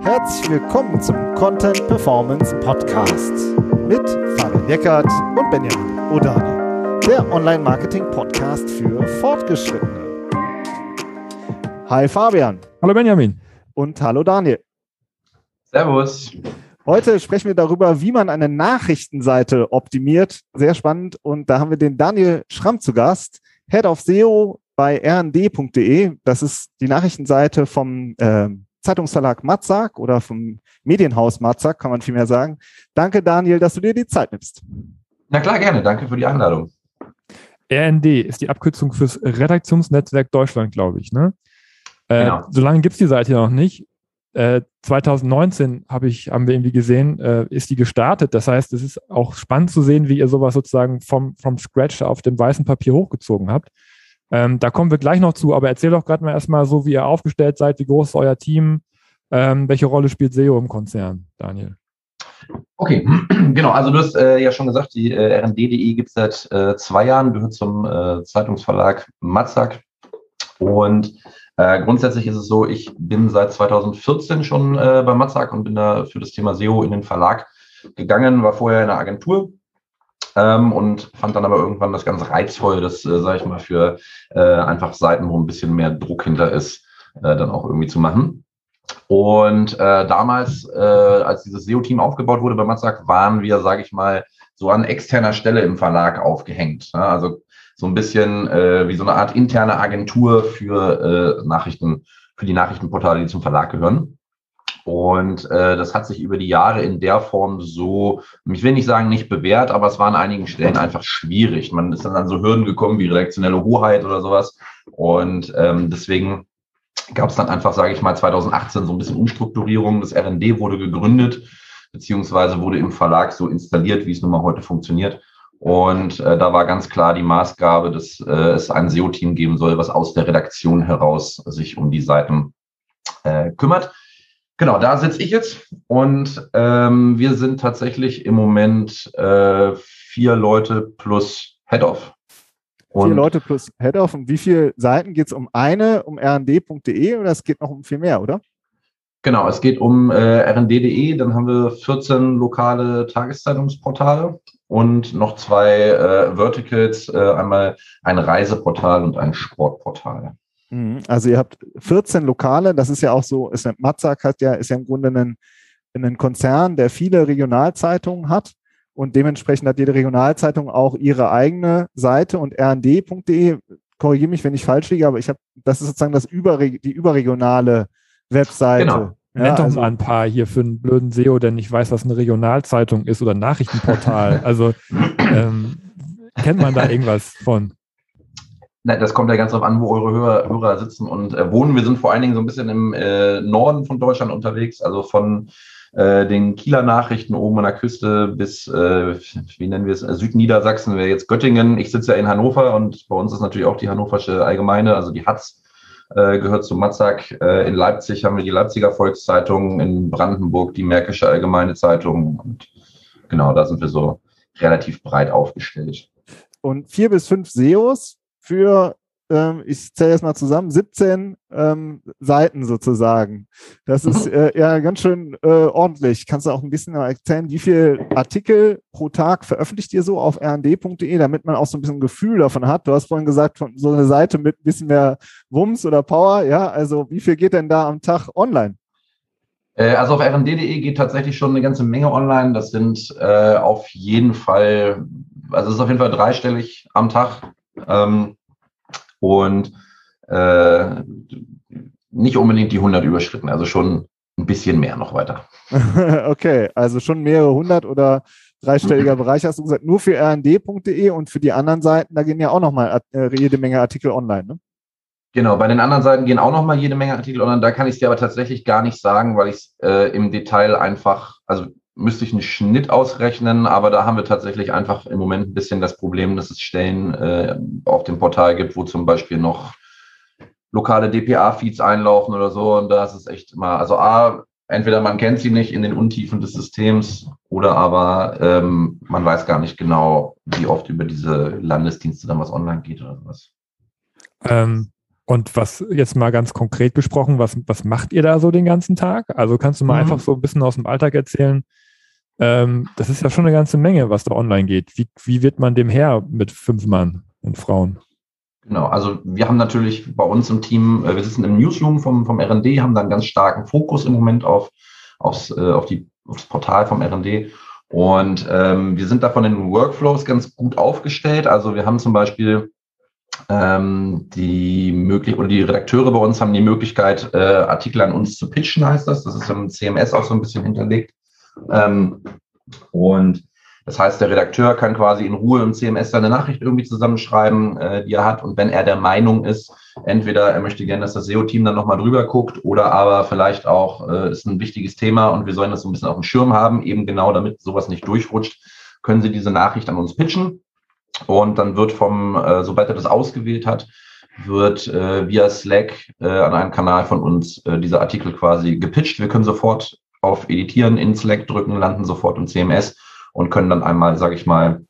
Herzlich willkommen zum Content Performance Podcast mit Fabian Eckert und Benjamin Odani, der Online-Marketing-Podcast für Fortgeschrittene. Hi Fabian. Hallo Benjamin. Und hallo Daniel. Servus. Heute sprechen wir darüber, wie man eine Nachrichtenseite optimiert. Sehr spannend. Und da haben wir den Daniel Schramm zu Gast, Head of SEO bei rnd.de. Das ist die Nachrichtenseite vom äh, Zeitungsverlag Matzak oder vom Medienhaus Matzak, kann man vielmehr sagen. Danke, Daniel, dass du dir die Zeit nimmst. Na klar, gerne. Danke für die Einladung. RND ist die Abkürzung fürs Redaktionsnetzwerk Deutschland, glaube ich. Ne? Äh, genau. Solange gibt es die Seite noch nicht. Äh, 2019 habe ich, haben wir irgendwie gesehen, äh, ist die gestartet. Das heißt, es ist auch spannend zu sehen, wie ihr sowas sozusagen vom, vom Scratch auf dem weißen Papier hochgezogen habt. Ähm, da kommen wir gleich noch zu, aber erzähl doch gerade mal erstmal so, wie ihr aufgestellt seid, wie groß ist euer Team, ähm, welche Rolle spielt SEO im Konzern, Daniel? Okay, genau. Also du hast äh, ja schon gesagt, die äh, rnd.de gibt es seit äh, zwei Jahren, gehört zum äh, Zeitungsverlag Matzak. Und äh, grundsätzlich ist es so, ich bin seit 2014 schon äh, bei Matzak und bin da für das Thema SEO in den Verlag gegangen, war vorher in einer Agentur ähm, und fand dann aber irgendwann das ganz reizvoll, das, äh, sage ich mal, für äh, einfach Seiten, wo ein bisschen mehr Druck hinter ist, äh, dann auch irgendwie zu machen. Und äh, damals, äh, als dieses SEO-Team aufgebaut wurde bei Matzak, waren wir, sage ich mal, so an externer Stelle im Verlag aufgehängt. Ne? Also so ein bisschen äh, wie so eine Art interne Agentur für äh, Nachrichten, für die Nachrichtenportale, die zum Verlag gehören. Und äh, das hat sich über die Jahre in der Form so, ich will nicht sagen nicht bewährt, aber es war an einigen Stellen einfach schwierig. Man ist dann an so Hürden gekommen wie redaktionelle Hoheit oder sowas. Und ähm, deswegen gab es dann einfach, sage ich mal, 2018 so ein bisschen Umstrukturierung. Das RND wurde gegründet, beziehungsweise wurde im Verlag so installiert, wie es nun mal heute funktioniert. Und äh, da war ganz klar die Maßgabe, dass äh, es ein SEO-Team geben soll, was aus der Redaktion heraus sich um die Seiten äh, kümmert. Genau, da sitze ich jetzt und ähm, wir sind tatsächlich im Moment äh, vier Leute plus Head-Off. Vier Leute plus Head-Off. Und wie viele Seiten geht es um eine, um rnd.de oder es geht noch um viel mehr, oder? Genau, es geht um äh, rnd.de, dann haben wir 14 lokale Tageszeitungsportale und noch zwei äh, Verticals, äh, einmal ein Reiseportal und ein Sportportal. Mhm. Also ihr habt 14 Lokale, das ist ja auch so, ist, Matzak hat ja, ist ja im Grunde ein, ein Konzern, der viele Regionalzeitungen hat und dementsprechend hat jede Regionalzeitung auch ihre eigene Seite und rnd.de, korrigiere mich, wenn ich falsch liege, aber ich habe, das ist sozusagen das Überre die überregionale Webseite. Genau. Ja, Nennt doch also, mal ein paar hier für einen blöden SEO, der nicht weiß, was eine Regionalzeitung ist oder ein Nachrichtenportal. also ähm, kennt man da irgendwas von? Na, das kommt ja ganz darauf an, wo eure Hörer, Hörer sitzen und äh, wohnen. Wir sind vor allen Dingen so ein bisschen im äh, Norden von Deutschland unterwegs, also von äh, den Kieler Nachrichten oben an der Küste bis, äh, wie nennen wir es, Südniedersachsen wäre jetzt Göttingen. Ich sitze ja in Hannover und bei uns ist natürlich auch die Hannoversche Allgemeine, also die Hatz äh, gehört zu Matzak. Äh, in Leipzig haben wir die Leipziger Volkszeitung, in Brandenburg die Märkische Allgemeine Zeitung und genau, da sind wir so relativ breit aufgestellt. Und vier bis fünf SEOs für, ähm, ich zähle jetzt mal zusammen, 17 ähm, Seiten sozusagen. Das ist mhm. äh, ja ganz schön äh, ordentlich. Kannst du auch ein bisschen erzählen, wie viele Artikel pro Tag veröffentlicht ihr so auf rnd.de, damit man auch so ein bisschen ein Gefühl davon hat? Du hast vorhin gesagt, von so eine Seite mit ein bisschen mehr Wumms oder Power, ja, also wie viel geht denn da am Tag online? Äh, also auf rnd.de geht tatsächlich schon eine ganze Menge online. Das sind äh, auf jeden Fall, also es ist auf jeden Fall dreistellig am Tag. Ähm, und äh, nicht unbedingt die 100 überschritten, also schon ein bisschen mehr noch weiter. okay, also schon mehrere hundert oder dreistelliger Bereich hast du gesagt, nur für rnd.de und für die anderen Seiten, da gehen ja auch nochmal äh, jede Menge Artikel online, ne? Genau, bei den anderen Seiten gehen auch nochmal jede Menge Artikel online. Da kann ich es dir aber tatsächlich gar nicht sagen, weil ich es äh, im Detail einfach, also müsste ich einen Schnitt ausrechnen, aber da haben wir tatsächlich einfach im Moment ein bisschen das Problem, dass es Stellen äh, auf dem Portal gibt, wo zum Beispiel noch lokale DPA-Feeds einlaufen oder so. Und da ist es echt immer, also A, entweder man kennt sie nicht in den Untiefen des Systems oder aber ähm, man weiß gar nicht genau, wie oft über diese Landesdienste dann was online geht oder sowas. Ähm, Und was jetzt mal ganz konkret gesprochen, was, was macht ihr da so den ganzen Tag? Also kannst du mal mhm. einfach so ein bisschen aus dem Alltag erzählen? Ähm, das ist ja schon eine ganze Menge, was da online geht. Wie, wie wird man dem Herr mit fünf Mann und Frauen? Genau, also wir haben natürlich bei uns im Team, äh, wir sitzen im Newsroom vom, vom RD, haben da einen ganz starken Fokus im Moment auf, aufs, äh, auf, die, auf das Portal vom RD. Und ähm, wir sind da von den Workflows ganz gut aufgestellt. Also wir haben zum Beispiel ähm, die möglich oder die Redakteure bei uns haben die Möglichkeit, äh, Artikel an uns zu pitchen, heißt das. Das ist im CMS auch so ein bisschen hinterlegt. Ähm, und das heißt, der Redakteur kann quasi in Ruhe im CMS seine Nachricht irgendwie zusammenschreiben, äh, die er hat. Und wenn er der Meinung ist, entweder er möchte gerne, dass das SEO-Team dann nochmal drüber guckt oder aber vielleicht auch äh, ist ein wichtiges Thema und wir sollen das so ein bisschen auf dem Schirm haben, eben genau damit sowas nicht durchrutscht, können Sie diese Nachricht an uns pitchen. Und dann wird vom, äh, sobald er das ausgewählt hat, wird äh, via Slack äh, an einem Kanal von uns äh, dieser Artikel quasi gepitcht. Wir können sofort auf Editieren in Slack drücken, landen sofort im CMS und können dann einmal, sage ich mal,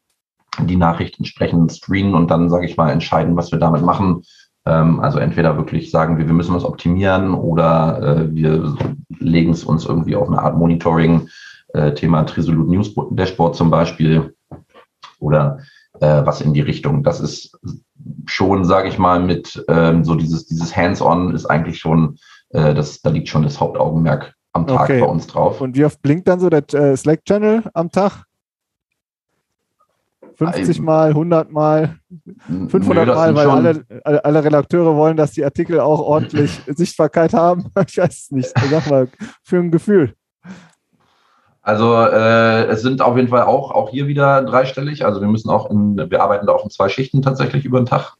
die Nachricht entsprechend screenen und dann, sage ich mal, entscheiden, was wir damit machen. Ähm, also entweder wirklich sagen wir, wir müssen was optimieren oder äh, wir legen es uns irgendwie auf eine Art Monitoring, äh, Thema Trisolute News Dashboard zum Beispiel oder äh, was in die Richtung. Das ist schon, sage ich mal, mit ähm, so dieses, dieses Hands-on ist eigentlich schon, das, da liegt schon das Hauptaugenmerk am Tag okay. bei uns drauf. Und wie oft blinkt dann so der äh, Slack-Channel am Tag? 50 Mal, 100 Mal, 500 Nö, Mal, weil alle, alle, alle, Redakteure wollen, dass die Artikel auch ordentlich Sichtbarkeit haben. Ich weiß es nicht. Sag mal, für ein Gefühl. Also äh, es sind auf jeden Fall auch, auch hier wieder dreistellig. Also wir müssen auch in, wir arbeiten da auch in zwei Schichten tatsächlich über den Tag.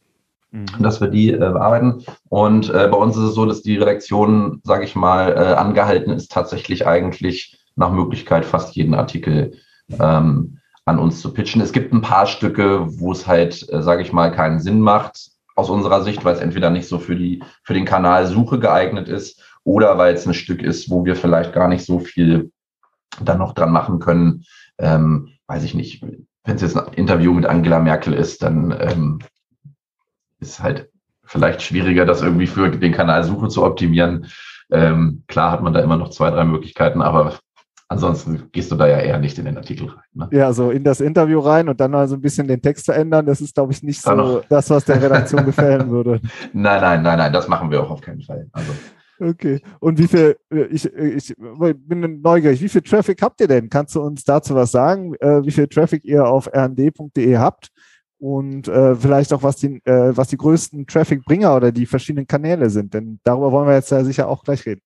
Dass wir die äh, bearbeiten. Und äh, bei uns ist es so, dass die Redaktion, sage ich mal, äh, angehalten ist, tatsächlich eigentlich nach Möglichkeit fast jeden Artikel ähm, an uns zu pitchen. Es gibt ein paar Stücke, wo es halt, äh, sage ich mal, keinen Sinn macht aus unserer Sicht, weil es entweder nicht so für die für den Kanal Suche geeignet ist oder weil es ein Stück ist, wo wir vielleicht gar nicht so viel dann noch dran machen können. Ähm, weiß ich nicht, wenn es jetzt ein Interview mit Angela Merkel ist, dann ähm, ist halt vielleicht schwieriger, das irgendwie für den Kanal Suche zu optimieren. Ähm, klar hat man da immer noch zwei, drei Möglichkeiten, aber ansonsten gehst du da ja eher nicht in den Artikel rein. Ne? Ja, so in das Interview rein und dann mal so ein bisschen den Text verändern, das ist, glaube ich, nicht so das, was der Redaktion gefallen würde. Nein, nein, nein, nein, das machen wir auch auf keinen Fall. Also Okay. Und wie viel, ich, ich bin neugierig, wie viel Traffic habt ihr denn? Kannst du uns dazu was sagen, äh, wie viel Traffic ihr auf rnd.de habt? Und äh, vielleicht auch, was die, äh, was die größten Traffic-Bringer oder die verschiedenen Kanäle sind. Denn darüber wollen wir jetzt ja sicher auch gleich reden.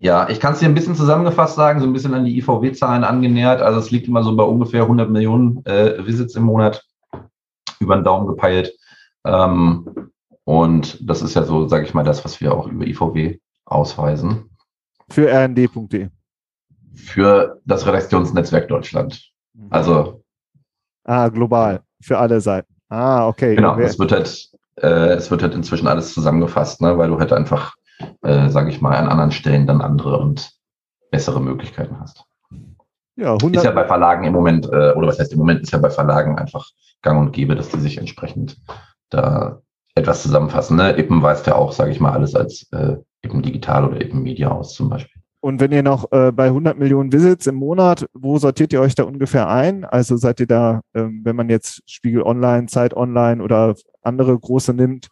Ja, ich kann es dir ein bisschen zusammengefasst sagen, so ein bisschen an die IVW-Zahlen angenähert. Also es liegt immer so bei ungefähr 100 Millionen äh, Visits im Monat über den Daumen gepeilt. Ähm, und das ist ja so, sage ich mal, das, was wir auch über IVW ausweisen. Für rnd.de. Für das Redaktionsnetzwerk Deutschland. Mhm. Also. Ah, global. Für alle Seiten. Ah, okay. Genau, es wird halt, äh, es wird halt inzwischen alles zusammengefasst, ne, weil du halt einfach, äh, sage ich mal, an anderen Stellen dann andere und bessere Möglichkeiten hast. Ja, 100 ist ja bei Verlagen im Moment, äh, oder was heißt im Moment, ist ja bei Verlagen einfach gang und gäbe, dass die sich entsprechend da etwas zusammenfassen. Ne? Ippen weist ja auch, sage ich mal, alles als äh, eben digital oder eben Media aus zum Beispiel. Und wenn ihr noch äh, bei 100 Millionen Visits im Monat, wo sortiert ihr euch da ungefähr ein? Also seid ihr da, ähm, wenn man jetzt Spiegel Online, Zeit Online oder andere große nimmt,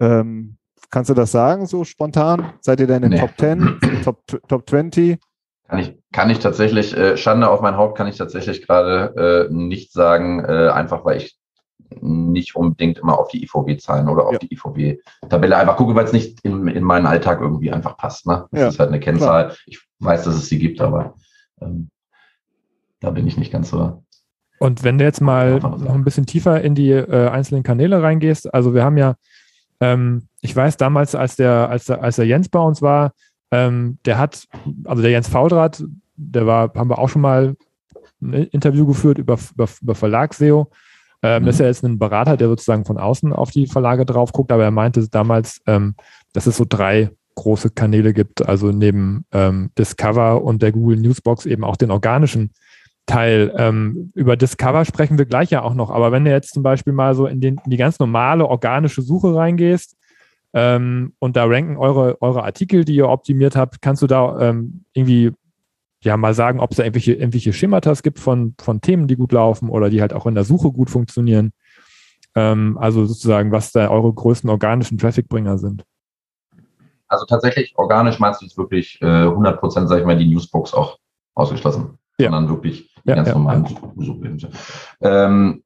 ähm, kannst du das sagen so spontan? Seid ihr da in den nee. Top 10, Top, Top 20? Kann ich, kann ich tatsächlich, äh, Schande auf mein Haupt kann ich tatsächlich gerade äh, nicht sagen, äh, einfach weil ich nicht unbedingt immer auf die IVW-Zahlen oder auf ja. die IVW-Tabelle einfach gucke, weil es nicht in, in meinen Alltag irgendwie einfach passt. Ne? Das ja, ist halt eine Kennzahl. Klar. Ich weiß, dass es sie gibt, aber ähm, da bin ich nicht ganz so. Und wenn du jetzt mal noch ein bisschen tiefer in die äh, einzelnen Kanäle reingehst, also wir haben ja, ähm, ich weiß damals, als der, als der, als der Jens bei uns war, ähm, der hat, also der Jens Faudrat, der war, haben wir auch schon mal ein Interview geführt über, über, über Verlags-SEO. Ähm, mhm. Das ist ja jetzt ein Berater, der sozusagen von außen auf die Verlage drauf guckt, aber er meinte damals, ähm, dass es so drei große Kanäle gibt, also neben ähm, Discover und der Google Newsbox eben auch den organischen Teil. Ähm, über Discover sprechen wir gleich ja auch noch, aber wenn du jetzt zum Beispiel mal so in, den, in die ganz normale organische Suche reingehst, Ähm, und da ranken eure, eure Artikel, die ihr optimiert habt. Kannst du da ähm, irgendwie ja mal sagen, ob es da irgendwelche, irgendwelche Schematas gibt von, von Themen, die gut laufen oder die halt auch in der Suche gut funktionieren? Ähm, also sozusagen, was da eure größten organischen Trafficbringer sind. Also tatsächlich, organisch meinst du jetzt wirklich äh, 100 Prozent, sag ich mal, die Newsbox auch ausgeschlossen, ja. sondern wirklich die ja, ganz ja, normalen ja. Ähm,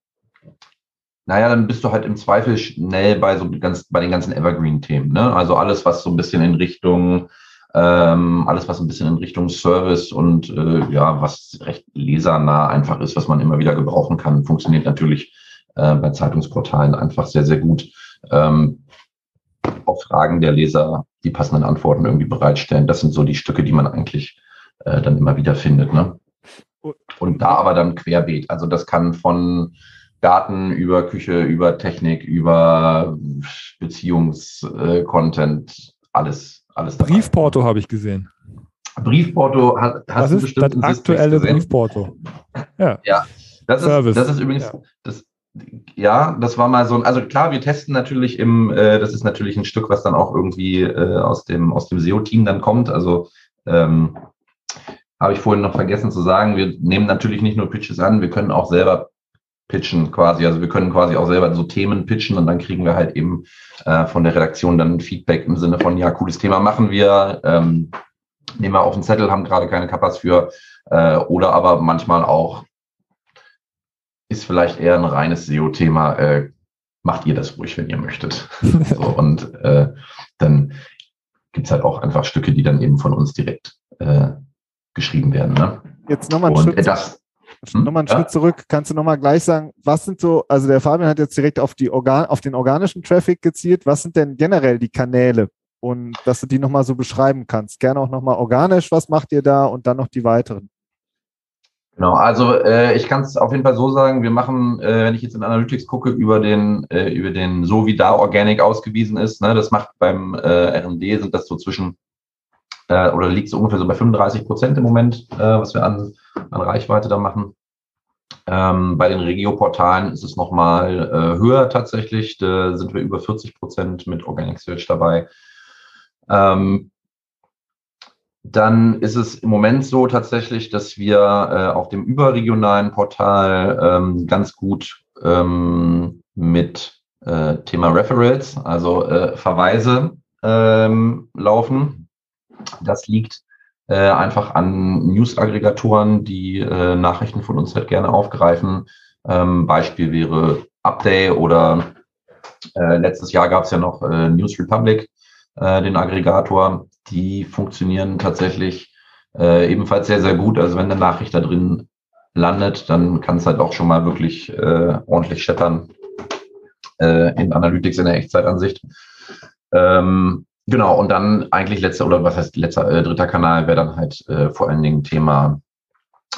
naja, dann bist du halt im Zweifel schnell bei so ganz, bei den ganzen Evergreen-Themen. Ne? Also alles, was so ein bisschen in Richtung, ähm, alles, was ein bisschen in Richtung Service und äh, ja, was recht lesernah einfach ist, was man immer wieder gebrauchen kann, funktioniert natürlich äh, bei Zeitungsportalen einfach sehr, sehr gut. Ähm, auf Fragen der Leser die passenden Antworten irgendwie bereitstellen. Das sind so die Stücke, die man eigentlich äh, dann immer wieder findet. Ne? Und da aber dann querbeet. Also das kann von Daten über Küche, über Technik, über Beziehungscontent, alles, alles dabei. Briefporto habe ich gesehen. Briefporto hat, hast das bestimmt das aktuelle Briefporto. Ja. ja. Das ist, das ist übrigens, ja. das, ja, das war mal so ein, also klar, wir testen natürlich im, äh, das ist natürlich ein Stück, was dann auch irgendwie äh, aus dem, aus dem SEO-Team dann kommt. Also ähm, habe ich vorhin noch vergessen zu sagen, wir nehmen natürlich nicht nur Pitches an, wir können auch selber pitchen quasi. Also wir können quasi auch selber so Themen pitchen und dann kriegen wir halt eben äh, von der Redaktion dann Feedback im Sinne von, ja, cooles Thema machen wir, ähm, nehmen wir auf den Zettel, haben gerade keine Kappas für äh, oder aber manchmal auch ist vielleicht eher ein reines SEO-Thema, äh, macht ihr das ruhig, wenn ihr möchtet. so, und äh, dann gibt's halt auch einfach Stücke, die dann eben von uns direkt äh, geschrieben werden. Ne? Jetzt nochmal ein, Schritt, das, hm, nochmal einen ja? Schritt zurück. Kannst du nochmal gleich sagen, was sind so, also der Fabian hat jetzt direkt auf, die Organ, auf den organischen Traffic gezielt. Was sind denn generell die Kanäle? Und dass du die nochmal so beschreiben kannst. Gerne auch nochmal organisch, was macht ihr da und dann noch die weiteren. Genau, also äh, ich kann es auf jeden Fall so sagen, wir machen, äh, wenn ich jetzt in Analytics gucke, über den, äh, über den, so wie da Organic ausgewiesen ist, ne, das macht beim äh, RD, sind das so zwischen äh, oder liegt so ungefähr so bei 35 Prozent im Moment, äh, was wir an, an Reichweite da machen. Ähm, bei den Regio-Portalen ist es nochmal äh, höher tatsächlich. Da sind wir über 40 Prozent mit Organic Search dabei. Ähm, dann ist es im Moment so tatsächlich, dass wir äh, auf dem überregionalen Portal ähm, ganz gut ähm, mit äh, Thema Referrals, also äh, Verweise ähm, laufen. Das liegt äh, einfach an News-Aggregatoren, die äh, Nachrichten von uns halt gerne aufgreifen. Ähm, Beispiel wäre Update oder äh, letztes Jahr gab es ja noch äh, News Republic, äh, den Aggregator. Die funktionieren tatsächlich äh, ebenfalls sehr, sehr gut. Also wenn eine Nachricht da drin landet, dann kann es halt auch schon mal wirklich ordentlich scheppern in Analytics in der Echtzeitansicht. Ähm, Genau, und dann eigentlich letzter, oder was heißt letzter, äh, dritter Kanal wäre dann halt äh, vor allen Dingen Thema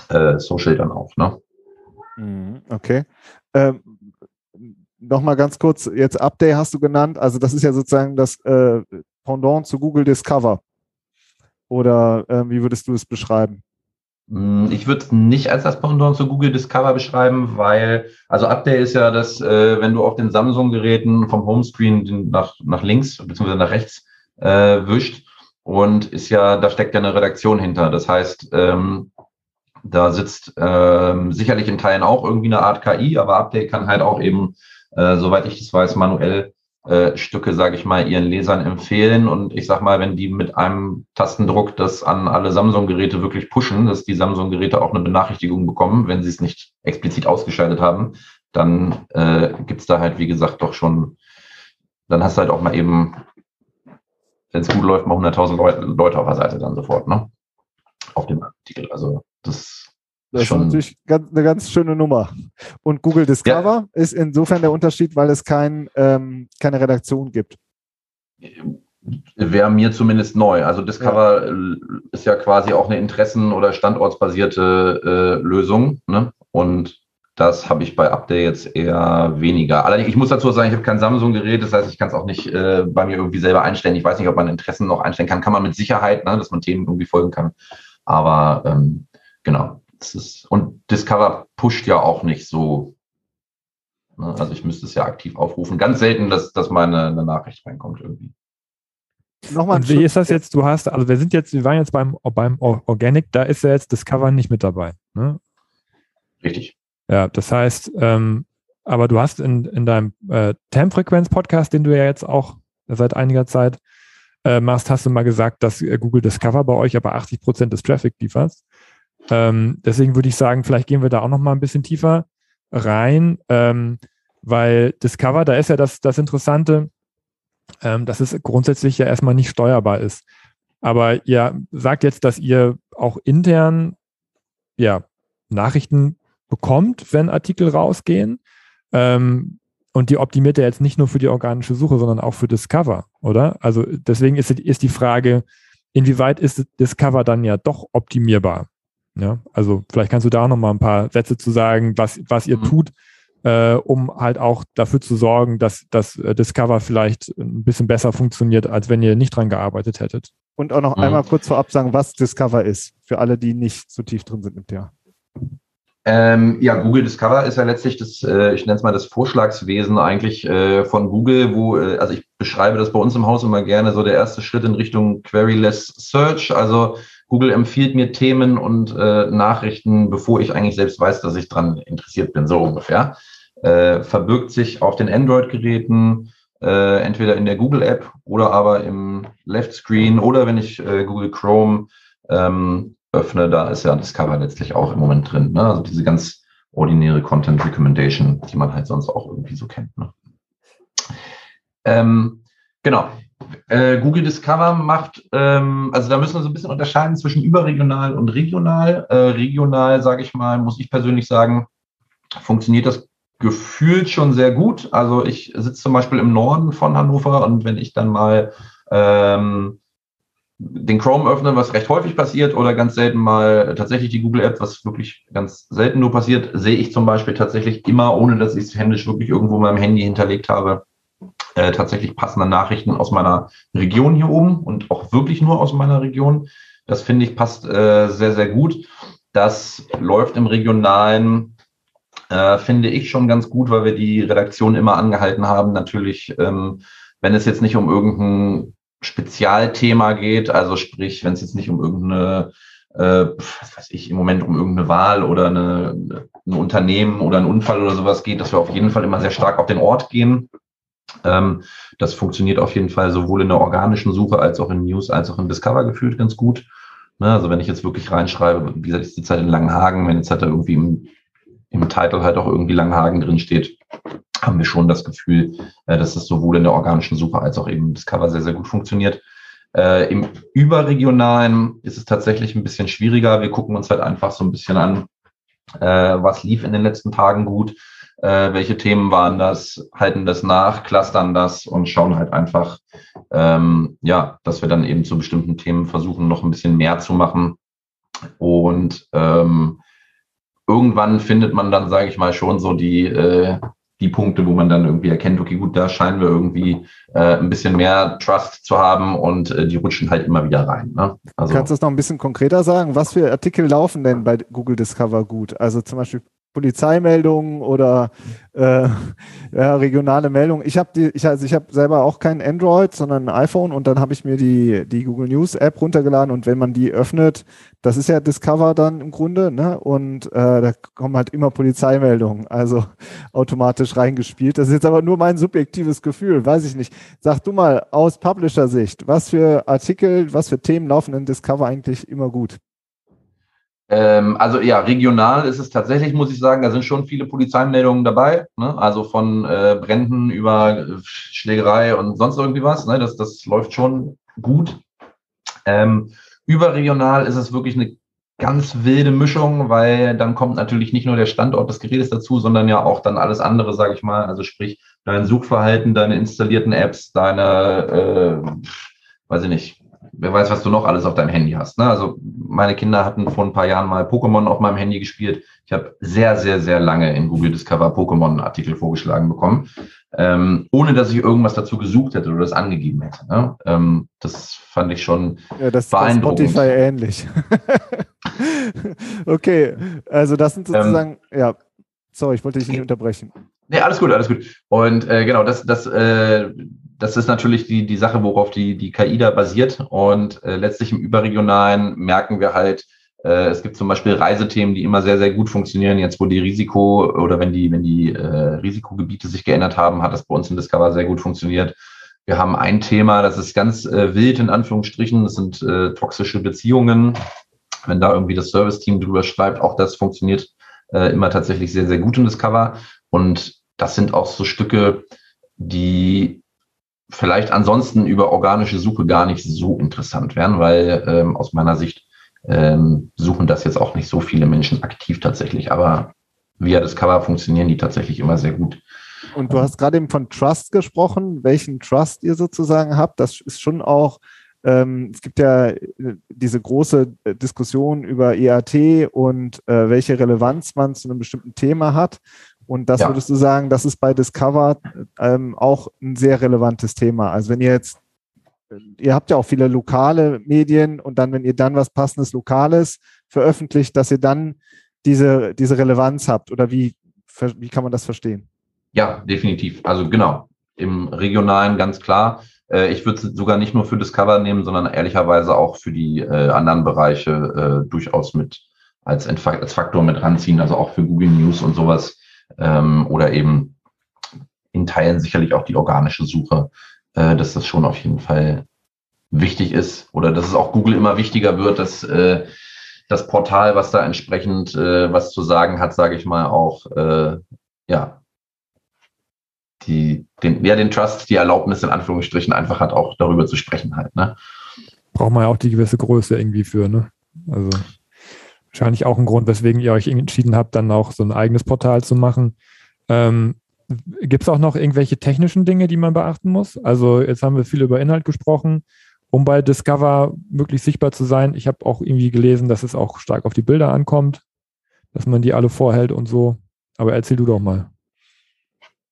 äh, Social dann auch, ne? Mhm, okay. Ähm, Nochmal ganz kurz, jetzt Update hast du genannt, also das ist ja sozusagen das äh, Pendant zu Google Discover. Oder äh, wie würdest du es beschreiben? Hm, ich würde es nicht als das Pendant zu Google Discover beschreiben, weil, also Update ist ja das, äh, wenn du auf den Samsung-Geräten vom Homescreen nach, nach links bzw. nach rechts äh, wischt. Und ist ja, da steckt ja eine Redaktion hinter. Das heißt, ähm, da sitzt ähm, sicherlich in Teilen auch irgendwie eine Art KI, aber Update kann halt auch eben, äh, soweit ich das weiß, manuell äh, Stücke, sage ich mal, ihren Lesern empfehlen. Und ich sag mal, wenn die mit einem Tastendruck das an alle Samsung-Geräte wirklich pushen, dass die Samsung-Geräte auch eine Benachrichtigung bekommen, wenn sie es nicht explizit ausgeschaltet haben, dann äh, gibt da halt, wie gesagt, doch schon, dann hast du halt auch mal eben wenn es gut läuft, mal 100.000 Leute, Leute auf der Seite dann sofort, ne? Auf dem Artikel. Also das, das schon ist natürlich eine ganz schöne Nummer. Und Google Discover ja. ist insofern der Unterschied, weil es kein, ähm, keine Redaktion gibt. Wäre mir zumindest neu. Also Discover ja. ist ja quasi auch eine interessen- oder standortsbasierte äh, Lösung. Ne? Und das habe ich bei Update jetzt eher weniger. Allerdings, ich muss dazu sagen, ich habe kein Samsung-Gerät, das heißt, ich kann es auch nicht äh, bei mir irgendwie selber einstellen. Ich weiß nicht, ob man Interessen noch einstellen kann. Kann man mit Sicherheit, ne, dass man Themen irgendwie folgen kann. Aber ähm, genau. Das ist, und Discover pusht ja auch nicht so. Ne? Also ich müsste es ja aktiv aufrufen. Ganz selten, dass, dass meine eine Nachricht reinkommt irgendwie. Nochmal Und wie ist das jetzt? Du hast, also wir sind jetzt, wir waren jetzt beim, beim Organic, da ist ja jetzt Discover nicht mit dabei. Ne? Richtig. Ja, das heißt, ähm, aber du hast in, in deinem äh, Termfrequenz-Podcast, den du ja jetzt auch seit einiger Zeit äh, machst, hast du mal gesagt, dass äh, Google Discover bei euch aber 80 Prozent des Traffic liefert. Ähm, deswegen würde ich sagen, vielleicht gehen wir da auch noch mal ein bisschen tiefer rein, ähm, weil Discover, da ist ja das, das Interessante, ähm, dass es grundsätzlich ja erstmal nicht steuerbar ist. Aber ihr sagt jetzt, dass ihr auch intern ja, Nachrichten bekommt, wenn Artikel rausgehen. Ähm, und die optimiert er jetzt nicht nur für die organische Suche, sondern auch für Discover, oder? Also deswegen ist, ist die Frage, inwieweit ist Discover dann ja doch optimierbar? Ja, also vielleicht kannst du da auch noch mal ein paar Sätze zu sagen, was, was ihr mhm. tut, äh, um halt auch dafür zu sorgen, dass das äh, Discover vielleicht ein bisschen besser funktioniert, als wenn ihr nicht dran gearbeitet hättet. Und auch noch mhm. einmal kurz vorab sagen, was Discover ist, für alle, die nicht so tief drin sind im Thema. Ähm, ja, Google Discover ist ja letztlich das, äh, ich nenne es mal das Vorschlagswesen eigentlich äh, von Google, wo, äh, also ich beschreibe das bei uns im Haus immer gerne, so der erste Schritt in Richtung Queryless Search. Also Google empfiehlt mir Themen und äh, Nachrichten, bevor ich eigentlich selbst weiß, dass ich dran interessiert bin, so ungefähr. Äh, verbirgt sich auf den Android-Geräten, äh, entweder in der Google-App oder aber im Left Screen oder wenn ich Google Chrome ähm, öffne, da ist ja Discover letztlich auch im Moment drin. Ne? Also diese ganz ordinäre Content Recommendation, die man halt sonst auch irgendwie so kennt. Ne? Ähm, genau. Äh, Google Discover macht, ähm, also da müssen wir so ein bisschen unterscheiden zwischen überregional und regional. Äh, regional, sage ich mal, muss ich persönlich sagen, funktioniert das gefühlt schon sehr gut. Also ich sitze zum Beispiel im Norden von Hannover und wenn ich dann mal ähm, den Chrome öffnen, was recht häufig passiert, oder ganz selten mal tatsächlich die Google App, was wirklich ganz selten nur passiert, sehe ich zum Beispiel tatsächlich immer, ohne dass ich es händisch wirklich irgendwo in meinem Handy hinterlegt habe, äh, tatsächlich passende Nachrichten aus meiner Region hier oben und auch wirklich nur aus meiner Region. Das finde ich passt äh, sehr, sehr gut. Das läuft im regionalen, äh, finde ich schon ganz gut, weil wir die Redaktion immer angehalten haben, natürlich, ähm, wenn es jetzt nicht um irgendein Spezialthema geht, also sprich, wenn es jetzt nicht um irgendeine, äh, was weiß ich, im Moment um irgendeine Wahl oder eine, ein Unternehmen oder ein Unfall oder sowas geht, dass wir auf jeden Fall immer sehr stark auf den Ort gehen. Ähm, das funktioniert auf jeden Fall sowohl in der organischen Suche als auch in News als auch in Discover gefühlt ganz gut. Ne, also wenn ich jetzt wirklich reinschreibe, wie gesagt, ich sitze halt in Langenhagen, wenn jetzt halt da irgendwie im, im Titel halt auch irgendwie Langenhagen drin steht, haben wir schon das Gefühl, äh, dass es sowohl in der organischen Suche als auch eben Discover sehr, sehr gut funktioniert. Äh, Im überregionalen ist es tatsächlich ein bisschen schwieriger. Wir gucken uns halt einfach so ein bisschen an, äh, was lief in den letzten Tagen gut, welche Themen waren das, halten das nach, clustern das und schauen halt einfach, ähm, ja, dass wir dann eben zu bestimmten Themen versuchen, noch ein bisschen mehr zu machen. Und ähm, irgendwann findet man dann, sage ich mal, schon so die, die Punkte, wo man dann irgendwie erkennt, okay, gut, da scheinen wir irgendwie äh, ein bisschen mehr Trust zu haben und äh, die rutschen halt immer wieder rein. Ne? Also, Kannst du das noch ein bisschen konkreter sagen? Was für Artikel laufen denn bei Google Discover gut? Also zum Beispiel Polizeimeldungen oder äh, ja, regionale Meldungen. Ich habe die, ich, also ich habe selber auch kein Android, sondern ein iPhone und dann habe ich mir die, die Google News App runtergeladen und wenn man die öffnet, das ist ja Discover dann im Grunde, ne? Und äh, da kommen halt immer Polizeimeldungen, also automatisch reingespielt. Das ist jetzt aber nur mein subjektives Gefühl, weiß ich nicht. Sag du mal aus Publisher-Sicht, was für Artikel, was für Themen laufen in Discover eigentlich immer gut? Ähm, also ja, regional ist es tatsächlich, muss ich sagen, da sind schon viele Polizeimeldungen dabei. Ne? Also von äh, Bränden über äh, Schlägerei und sonst irgendwie was. Ne? Das, das läuft schon gut. Ähm, überregional ist es wirklich eine ganz wilde Mischung, weil dann kommt natürlich nicht nur der Standort des Gerätes dazu, sondern ja auch dann alles andere, sage ich mal. Also sprich, dein Suchverhalten, deine installierten Apps, deine, äh, weiß ich nicht, wer weiß, was du noch alles auf deinem Handy hast. Ne? Also meine Kinder hatten vor ein paar Jahren mal Pokémon auf meinem Handy gespielt. Ich habe sehr, sehr, sehr lange in Google Discover Pokémon-Artikel vorgeschlagen bekommen, ähm, ohne dass ich irgendwas dazu gesucht hätte oder das angegeben hätte. Ne? Ähm, das fand ich schon ja, das beeindruckend. Spotify ähnlich. okay, also das sind ähm, sozusagen, ähm, ja, sorry, ich wollte dich nicht unterbrechen. Nee, alles gut, alles gut. Und äh, genau, das, das, äh, das ist natürlich die, die Sache, worauf die, die KI da basiert. Und äh, letztlich im Überregionalen merken wir halt, äh, es gibt zum Beispiel Reisethemen, die immer sehr, sehr gut funktionieren. Jetzt, wo die Risiko oder wenn die, wenn die äh, Risikogebiete sich geändert haben, hat das bei uns im Discover sehr gut funktioniert. Wir haben ein Thema, das ist ganz äh, wild in Anführungsstrichen, das sind äh, toxische Beziehungen. Wenn da irgendwie das Service-Team drüber schreibt, auch das funktioniert äh, immer tatsächlich sehr, sehr gut im Discover. Und das sind auch so Stücke, die vielleicht ansonsten über organische Suche gar nicht so interessant wären, weil ähm, aus meiner Sicht ähm, suchen das jetzt auch nicht so viele Menschen aktiv tatsächlich. Aber via Discover funktionieren die tatsächlich immer sehr gut. Und du hast gerade eben von Trust gesprochen, welchen Trust ihr sozusagen habt. Das ist schon auch, ähm, es gibt ja äh, diese große äh, Diskussion über EAT und äh, welche Relevanz man zu einem bestimmten Thema hat. Und das ja. würdest du sagen, das ist bei Discover ähm, auch ein sehr relevantes Thema. Also wenn ihr jetzt, ihr habt ja auch viele lokale Medien und dann, wenn ihr dann was passendes Lokales veröffentlicht, dass ihr dann diese, diese Relevanz habt oder wie, wie kann man das verstehen? Ja, definitiv. Also genau, im regionalen ganz klar. Äh, ich würde es sogar nicht nur für Discover nehmen, sondern ehrlicherweise auch für die äh, anderen Bereiche äh, durchaus mit als, als Faktor mit ranziehen, also auch für Google News und sowas ähm, oder eben in Teilen sicherlich auch die organische Suche, äh, dass das schon auf jeden Fall wichtig ist oder dass es auch Google immer wichtiger wird, dass äh, das Portal, was da entsprechend äh, was zu sagen hat, sage ich mal, auch äh, ja die, den, ja, den Trust, die Erlaubnis in Anführungsstrichen einfach hat, auch darüber zu sprechen halt. Ne? Braucht man ja auch die gewisse Größe irgendwie für, ne? Also wahrscheinlich auch ein Grund, weswegen ihr euch entschieden habt, dann auch so ein eigenes Portal zu machen. Ähm, Gibt es auch noch irgendwelche technischen Dinge, die man beachten muss? Also jetzt haben wir viel über Inhalt gesprochen, um bei Discover möglichst sichtbar zu sein. Ich habe auch irgendwie gelesen, dass es auch stark auf die Bilder ankommt, dass man die alle vorhält und so. Aber erzähl du doch mal.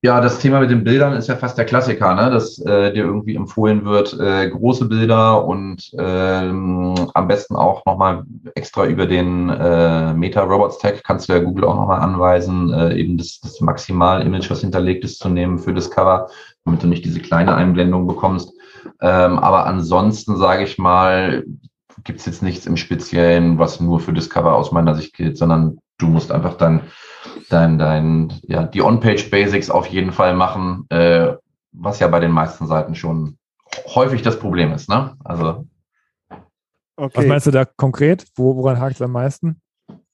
Ja, das Thema mit den Bildern ist ja fast der Klassiker, ne? dass äh, dir irgendwie empfohlen wird, äh, große Bilder und ähm, am besten auch nochmal extra über den äh, Meta Robots Tag kannst du ja Google auch nochmal anweisen, äh, eben das, das Maximal-Image, was hinterlegt ist, zu nehmen für das Cover, damit du nicht diese kleine Einblendung bekommst. Ähm, aber ansonsten sage ich mal, gibt's jetzt nichts im Speziellen, was nur für das Cover aus meiner Sicht gilt, sondern du musst einfach dann dein, dein, ja, die On-Page-Basics auf jeden Fall machen, äh, was ja bei den meisten Seiten schon häufig das Problem ist. Ne? Also, okay. Was meinst du da konkret? Wo, woran hakt es am meisten?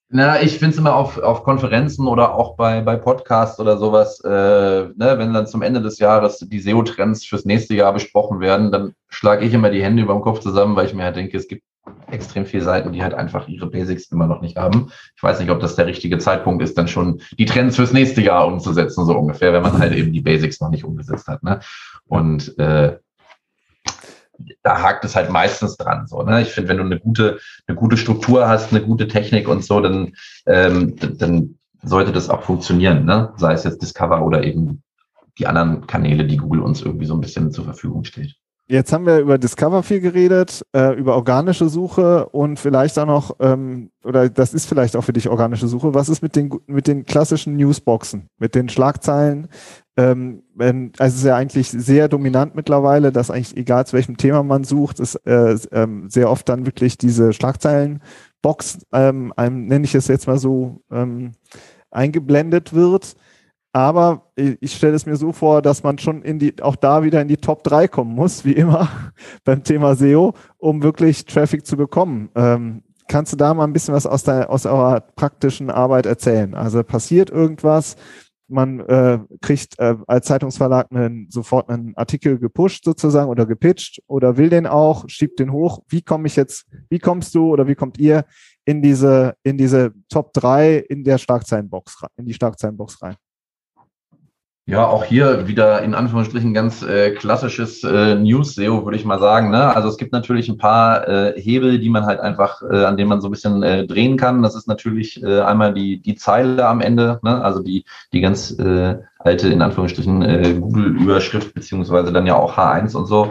Na, ich finde es immer auf, auf Konferenzen oder auch bei, bei Podcasts oder sowas, äh, ne, wenn dann zum Ende des Jahres die SEO-Trends fürs nächste Jahr besprochen werden, dann schlage ich immer die Hände über dem Kopf zusammen, weil ich mir halt denke, es gibt extrem viele Seiten, die halt einfach ihre Basics immer noch nicht haben. Ich weiß nicht, ob das der richtige Zeitpunkt ist, dann schon die Trends fürs nächste Jahr umzusetzen, so ungefähr, wenn man halt eben die Basics noch nicht umgesetzt hat. Ne? Und äh, da hakt es halt meistens dran. So, ne? Ich finde, wenn du eine gute, eine gute Struktur hast, eine gute Technik und so, dann, ähm, dann sollte das auch funktionieren, ne? sei es jetzt Discover oder eben die anderen Kanäle, die Google uns irgendwie so ein bisschen zur Verfügung stellt. Jetzt haben wir über Discover viel geredet, äh, über organische Suche und vielleicht auch noch, ähm, oder das ist vielleicht auch für dich organische Suche. Was ist mit den, mit den klassischen Newsboxen, mit den Schlagzeilen? Ähm, also es ist ja eigentlich sehr dominant mittlerweile, dass eigentlich egal zu welchem Thema man sucht, ist äh, ähm, sehr oft dann wirklich diese Schlagzeilenbox, ähm, einem nenne ich es jetzt mal so, ähm, eingeblendet wird. Aber ich stelle es mir so vor, dass man schon in die, auch da wieder in die Top 3 kommen muss, wie immer beim Thema SEO, um wirklich Traffic zu bekommen. Ähm, kannst du da mal ein bisschen was aus, der, aus eurer praktischen Arbeit erzählen? Also passiert irgendwas, man äh, kriegt äh, als Zeitungsverlag einen, sofort einen Artikel gepusht sozusagen oder gepitcht oder will den auch, schiebt den hoch. Wie komme ich jetzt, wie kommst du oder wie kommt ihr in diese, in diese Top 3 in der Schlagzeilenbox, in die Schlagzeilenbox rein? Ja, auch hier wieder in Anführungsstrichen ganz äh, klassisches äh, News-SEO, würde ich mal sagen. Ne? Also es gibt natürlich ein paar äh, Hebel, die man halt einfach, äh, an denen man so ein bisschen äh, drehen kann. Das ist natürlich äh, einmal die, die Zeile am Ende, ne? also die, die ganz äh, alte, in Anführungsstrichen, äh, Google-Überschrift, beziehungsweise dann ja auch H1 und so.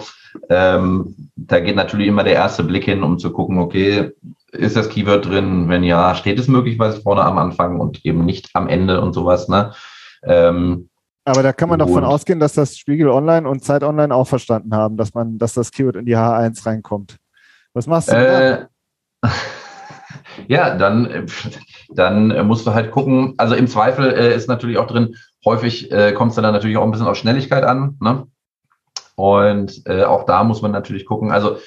Ähm, da geht natürlich immer der erste Blick hin, um zu gucken, okay, ist das Keyword drin? Wenn ja, steht es möglicherweise vorne am Anfang und eben nicht am Ende und sowas. Ne? Ähm, Aber da kann man und, davon ausgehen, dass das Spiegel Online und Zeit Online auch verstanden haben, dass man, dass das Keyword in die H1 reinkommt. Was machst du? Äh, ja, dann, dann musst du halt gucken. Also im Zweifel äh, ist natürlich auch drin, häufig äh, kommt es dann natürlich auch ein bisschen auf Schnelligkeit an. Ne? Und äh, auch da muss man natürlich gucken. Also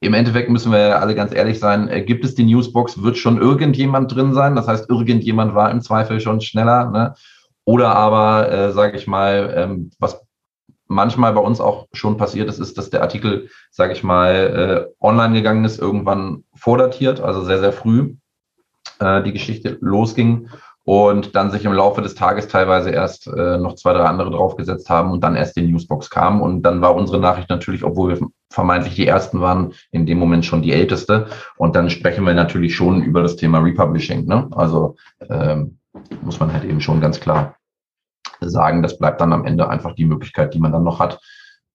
im Endeffekt müssen wir alle ganz ehrlich sein, äh, gibt es die Newsbox, wird schon irgendjemand drin sein. Das heißt, irgendjemand war im Zweifel schon schneller. Ne? Oder aber, äh, sage ich mal, ähm, was manchmal bei uns auch schon passiert ist, ist, dass der Artikel, sage ich mal, äh, online gegangen ist, irgendwann vordatiert, also sehr, sehr früh äh, die Geschichte losging und dann sich im Laufe des Tages teilweise erst äh, noch zwei, drei andere draufgesetzt haben und dann erst die Newsbox kam. Und dann war unsere Nachricht natürlich, obwohl wir vermeintlich die ersten waren, in dem Moment schon die älteste. Und dann sprechen wir natürlich schon über das Thema Republishing. Ne? Also ähm, muss man halt eben schon ganz klar sagen, das bleibt dann am Ende einfach die Möglichkeit, die man dann noch hat,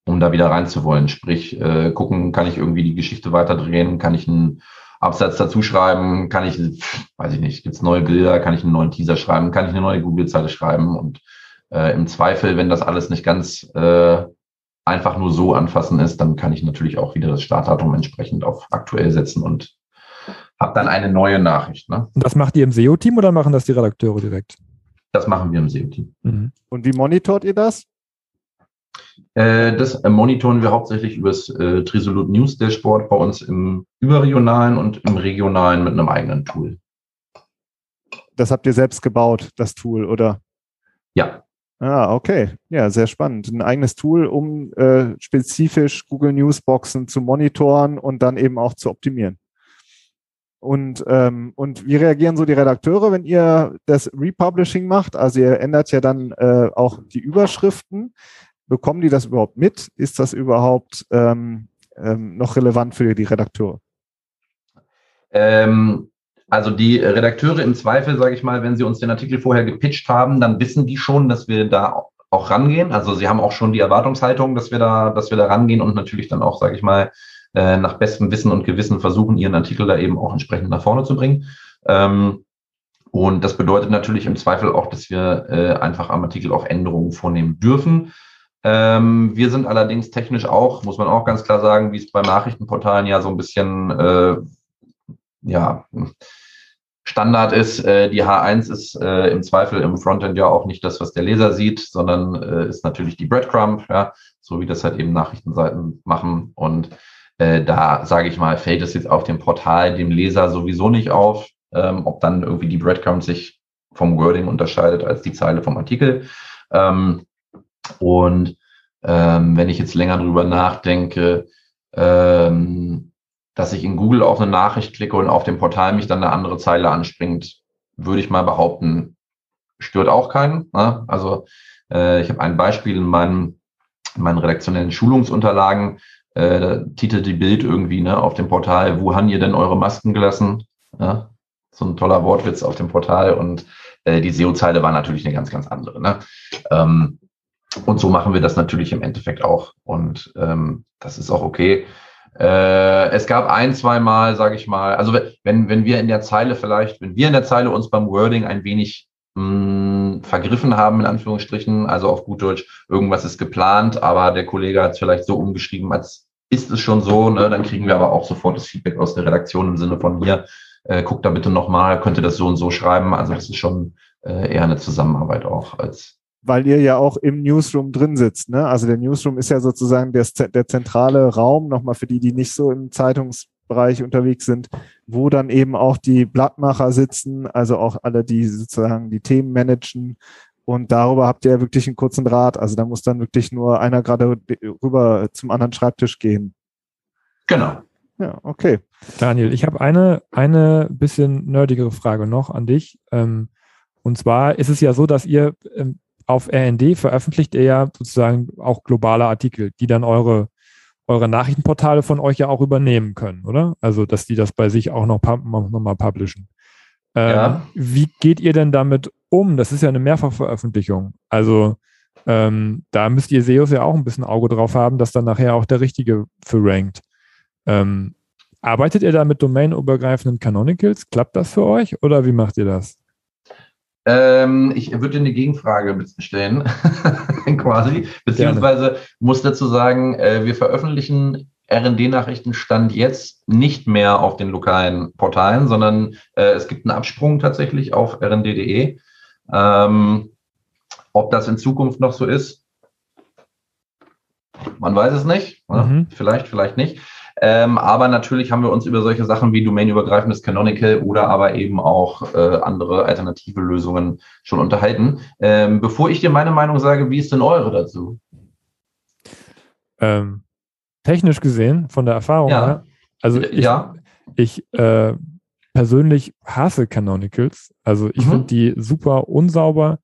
um da wieder reinzuwollen. Sprich, äh, gucken, kann ich irgendwie die Geschichte weiterdrehen, kann ich einen Absatz dazu schreiben, kann ich, weiß ich nicht, gibt es neue Bilder, kann ich einen neuen Teaser schreiben, kann ich eine neue Google-Zeile schreiben und äh, im Zweifel, wenn das alles nicht ganz äh, einfach nur so anfassen ist, dann kann ich natürlich auch wieder das Startdatum entsprechend auf aktuell setzen und habe dann eine neue Nachricht. Ne? Das macht ihr im SEO-Team oder machen das die Redakteure direkt? Das machen wir im SEO-Team. Mhm. Und wie monitort ihr das? Äh, das monitoren wir hauptsächlich über das äh, Trisolut News Dashboard bei uns im überregionalen und im regionalen mit einem eigenen Tool. Das habt ihr selbst gebaut, das Tool, oder? Ja. Ah, okay. Ja, sehr spannend. Ein eigenes Tool, um äh, spezifisch Google News Boxen zu monitoren und dann eben auch zu optimieren. Und, ähm, und wie reagieren so die Redakteure, wenn ihr das Republishing macht? Also ihr ändert ja dann äh, auch die Überschriften. Bekommen die das überhaupt mit? Ist das überhaupt ähm, ähm, noch relevant für die Redakteure? Ähm, also die Redakteure im Zweifel, sage ich mal, wenn sie uns den Artikel vorher gepitcht haben, dann wissen die schon, dass wir da auch rangehen. Also sie haben auch schon die Erwartungshaltung, dass wir da, dass wir da rangehen und natürlich dann auch, sage ich mal, äh, nach bestem Wissen und Gewissen versuchen, ihren Artikel da eben auch entsprechend nach vorne zu bringen. Ähm, und das bedeutet natürlich im Zweifel auch, dass wir äh, einfach am Artikel auch Änderungen vornehmen dürfen. Ähm, wir sind allerdings technisch auch, muss man auch ganz klar sagen, wie es bei Nachrichtenportalen ja so ein bisschen äh, ja, Standard ist, äh, die H1 ist äh, im Zweifel im Frontend ja auch nicht das, was der Leser sieht, sondern äh, ist natürlich die Breadcrumb, ja, so wie das halt eben Nachrichtenseiten machen. Und äh, da sage ich mal, fällt es jetzt auf dem Portal dem Leser sowieso nicht auf, ähm, ob dann irgendwie die Breadcrumb sich vom Wording unterscheidet als die Zeile vom Artikel. Ähm, und ähm, wenn ich jetzt länger drüber nachdenke, ähm, dass ich in Google auf eine Nachricht klicke und auf dem Portal mich dann eine andere Zeile anspringt, würde ich mal behaupten, stört auch keinen. Ne? Also äh, ich habe ein Beispiel in meinen, in meinen redaktionellen Schulungsunterlagen, äh, titelt die Bild irgendwie ne, auf dem Portal, wo haben ihr denn eure Masken gelassen? Ja? So ein toller Wortwitz auf dem Portal und äh, die SEO-Zeile war natürlich eine ganz, ganz andere. Ne? Ähm, und so machen wir das natürlich im Endeffekt auch. Und ähm, das ist auch okay. Äh, es gab ein, zwei Mal, sage ich mal, also wenn, wenn wir in der Zeile vielleicht, wenn wir in der Zeile uns beim Wording ein wenig mh, vergriffen haben, in Anführungsstrichen, also auf gut Deutsch, irgendwas ist geplant, aber der Kollege hat es vielleicht so umgeschrieben, als ist es schon so, ne? dann kriegen wir aber auch sofort das Feedback aus der Redaktion im Sinne von hier, äh, guck da bitte nochmal, könnte das so und so schreiben. Also das ist schon äh, eher eine Zusammenarbeit auch als weil ihr ja auch im Newsroom drin sitzt. Ne? Also der Newsroom ist ja sozusagen der, der zentrale Raum, nochmal für die, die nicht so im Zeitungsbereich unterwegs sind, wo dann eben auch die Blattmacher sitzen, also auch alle, die sozusagen die Themen managen. Und darüber habt ihr ja wirklich einen kurzen Draht. Also da muss dann wirklich nur einer gerade rüber zum anderen Schreibtisch gehen. Genau. Ja, okay. Daniel, ich habe eine, eine bisschen nerdigere Frage noch an dich. Ähm, und zwar ist es ja so, dass ihr ähm, auf RND veröffentlicht ihr ja sozusagen auch globale Artikel, die dann eure, eure Nachrichtenportale von euch ja auch übernehmen können, oder? Also, dass die das bei sich auch noch, noch mal publishen. Ähm, ja. Wie geht ihr denn damit um? Das ist ja eine Mehrfachveröffentlichung. Also, ähm, da müsst ihr SEOs ja auch ein bisschen Auge drauf haben, dass dann nachher auch der Richtige für rankt. Ähm, arbeitet ihr da mit domainübergreifenden Canonicals? Klappt das für euch oder wie macht ihr das? Ähm, ich würde eine Gegenfrage stellen. quasi. Beziehungsweise Gerne. muss dazu sagen, äh, wir veröffentlichen RD-Nachrichtenstand jetzt nicht mehr auf den lokalen Portalen, sondern äh, es gibt einen Absprung tatsächlich auf rnd.de. Ähm, ob das in Zukunft noch so ist, man weiß es nicht. Mhm. Vielleicht, vielleicht nicht. Ähm, aber natürlich haben wir uns über solche Sachen wie domainübergreifendes Canonical oder aber eben auch äh, andere alternative Lösungen schon unterhalten. Ähm, bevor ich dir meine Meinung sage, wie ist denn eure dazu? Ähm, technisch gesehen, von der Erfahrung ja. her, also ich, ja. ich äh, persönlich hasse Canonicals. Also ich mhm. finde die super unsauber.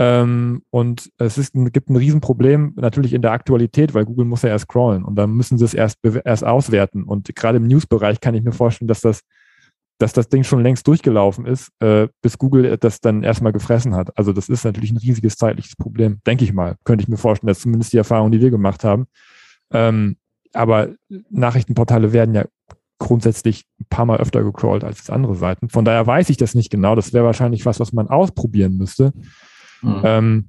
Ähm, und es ist, gibt ein Riesenproblem natürlich in der Aktualität, weil Google muss ja erst scrollen und dann müssen sie es erst, erst auswerten. Und gerade im News-Bereich kann ich mir vorstellen, dass das, dass das Ding schon längst durchgelaufen ist, äh, bis Google das dann erstmal gefressen hat. Also das ist natürlich ein riesiges zeitliches Problem, denke ich mal. Könnte ich mir vorstellen, das ist zumindest die Erfahrung, die wir gemacht haben. Ähm, aber Nachrichtenportale werden ja grundsätzlich ein paar Mal öfter gecrawlt als andere Seiten. Von daher weiß ich das nicht genau. Das wäre wahrscheinlich was, was man ausprobieren müsste. Mhm. Ähm,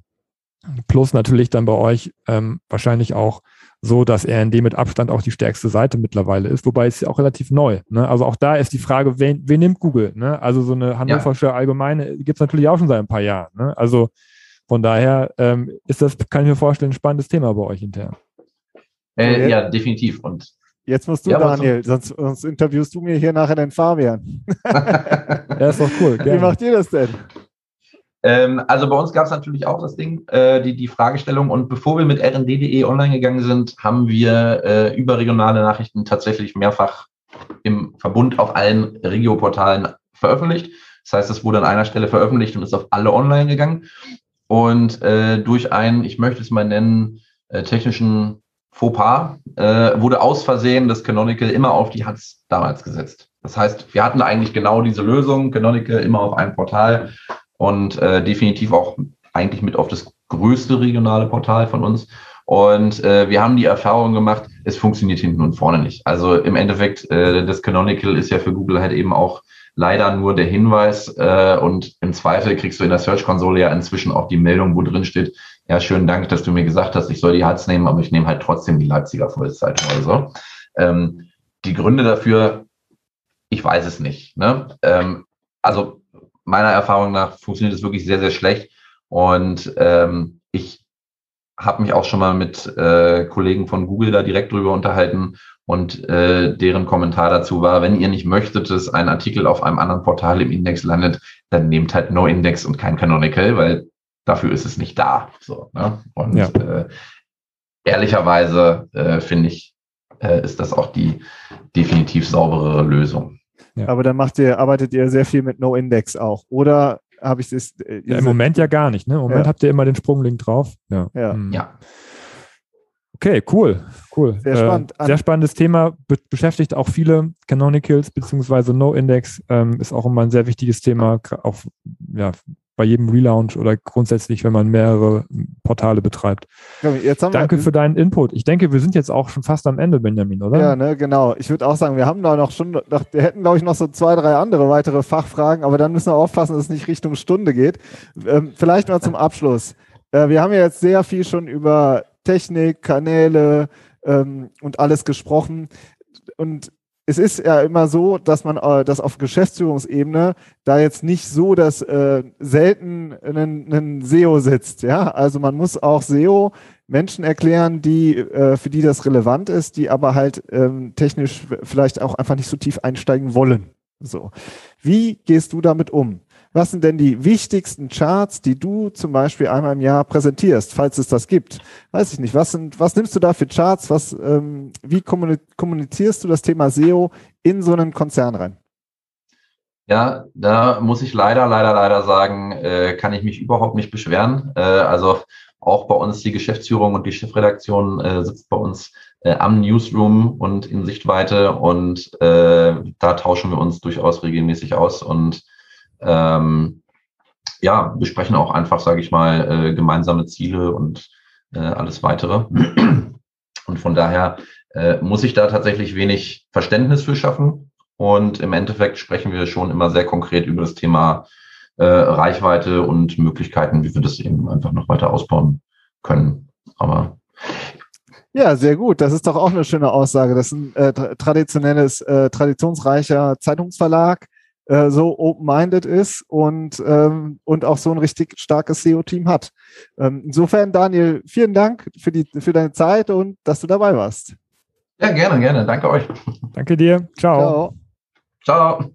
plus natürlich dann bei euch ähm, wahrscheinlich auch so, dass RND mit Abstand auch die stärkste Seite mittlerweile ist, wobei es ja auch relativ neu. Ne? Also auch da ist die Frage, wen, wen nimmt Google? Ne? Also so eine hannoversche ja. Allgemeine gibt es natürlich auch schon seit ein paar Jahren. Ne? Also von daher ähm, ist das, kann ich mir vorstellen, ein spannendes Thema bei euch intern. Äh, ja, definitiv. Und Jetzt musst du, ja, Daniel, sonst, sonst, interviewst du mir hier nachher den Fabian. ja, ist doch cool. Gerne. Wie macht ihr das denn? Ähm, also bei uns gab es natürlich auch das Ding, äh, die, die Fragestellung. Und bevor wir mit rnd.de online gegangen sind, haben wir äh, überregionale Nachrichten tatsächlich mehrfach im Verbund auf allen Regioportalen veröffentlicht. Das heißt, es wurde an einer Stelle veröffentlicht und ist auf alle online gegangen. Und äh, durch einen, ich möchte es mal nennen, äh, technischen Fauxpas äh, wurde aus Versehen das Canonical immer auf die Hatz damals gesetzt. Das heißt, wir hatten eigentlich genau diese Lösung, Canonical immer auf einem Portal und äh, definitiv auch eigentlich mit auf das größte regionale Portal von uns. Und äh, wir haben die Erfahrung gemacht, es funktioniert hinten und vorne nicht. Also im Endeffekt, äh, das Canonical ist ja für Google halt eben auch leider nur der Hinweis äh, und im Zweifel kriegst du in der Search-Konsole ja inzwischen auch die Meldung, wo drin steht, ja, schönen Dank, dass du mir gesagt hast, ich soll die Harz nehmen, aber ich nehme halt trotzdem die Leipziger Volkszeitung oder so. Ähm, die Gründe dafür, ich weiß es nicht. Ne? Ähm, also meiner Erfahrung nach funktioniert es wirklich sehr, sehr schlecht. Und ähm, ich habe mich auch schon mal mit äh, Kollegen von Google da direkt drüber unterhalten und äh, deren Kommentar dazu war, wenn ihr nicht möchtet, dass ein Artikel auf einem anderen Portal im Index landet, dann nehmt halt No Index und kein Canonical, weil dafür ist es nicht da. So, ne? Und ja. äh, ehrlicherweise äh, finde ich, äh, ist das auch die definitiv sauberere Lösung. Ja. Aber dann macht ihr, arbeitet ihr sehr viel mit No-Index auch. Oder habe ich das? Äh, ja, Im Moment ja gar nicht. Ne? Im Moment ja. habt ihr immer den Sprunglink drauf. Ja. Ja. Mhm. ja. Okay, cool, cool. Sehr spannend. Äh, sehr spannendes Thema, be beschäftigt auch viele Canonicals beziehungsweise No-Index, ähm, ist auch immer ein sehr wichtiges Thema, auch ja, bei jedem Relaunch oder grundsätzlich, wenn man mehrere Portale betreibt. Danke für deinen Input. Ich denke, wir sind jetzt auch schon fast am Ende, Benjamin, oder? Ja, ne, genau. Ich würde auch sagen, wir haben da noch schon, wir hätten, glaube ich, noch so zwei, drei andere weitere Fachfragen, aber dann müssen wir aufpassen, dass es nicht Richtung Stunde geht. Ähm, vielleicht mal zum Abschluss. Äh, wir haben ja jetzt sehr viel schon über Technik, Kanäle ähm, und alles gesprochen. Und es ist ja immer so, dass man äh, das auf Geschäftsführungsebene da jetzt nicht so, dass äh, selten ein, SEO sitzt. Ja, also man muss auch SEO Menschen erklären, die äh, für die das relevant ist, die aber halt ähm, technisch vielleicht auch einfach nicht so tief einsteigen wollen. So, wie gehst du damit um? Was sind denn die wichtigsten Charts, die du zum Beispiel einmal im Jahr präsentierst, falls es das gibt? Weiß ich nicht. Was sind, was nimmst du da für Charts? Was, ähm, wie kommunizierst du das Thema SEO in so einen Konzern rein? Ja, da muss ich leider, leider, leider sagen, äh, kann ich mich überhaupt nicht beschweren. Äh, also auch bei uns die Geschäftsführung und die Chefredaktion äh, sitzt bei uns äh, am Newsroom und in Sichtweite und äh, da tauschen wir uns durchaus regelmäßig aus und ähm, ja, besprechen auch einfach, sage ich mal, äh, gemeinsame Ziele und äh, alles weitere. Und von daher äh, muss ich da tatsächlich wenig Verständnis für schaffen. Und im Endeffekt sprechen wir schon immer sehr konkret über das Thema äh, Reichweite und Möglichkeiten, wie wir das eben einfach noch weiter ausbauen können. Aber ja, sehr gut. Das ist doch auch eine schöne Aussage. Das ist ein äh, traditionelles, äh, traditionsreicher Zeitungsverlag, äh, so open-minded ist und, ähm, und auch so ein richtig starkes SEO-Team hat. Ähm, insofern, Daniel, vielen Dank für, die, für deine Zeit und dass du dabei warst. Ja, gerne, gerne. Danke euch. Danke dir. Ciao. Ciao. Ciao.